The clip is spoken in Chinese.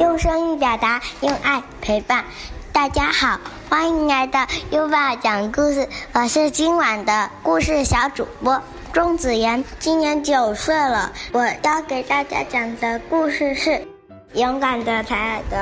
用声音表达，用爱陪伴。大家好，欢迎来到优爸讲故事，我是今晚的故事小主播钟子妍，今年九岁了。我要给大家讲的故事是《勇敢的采耳朵》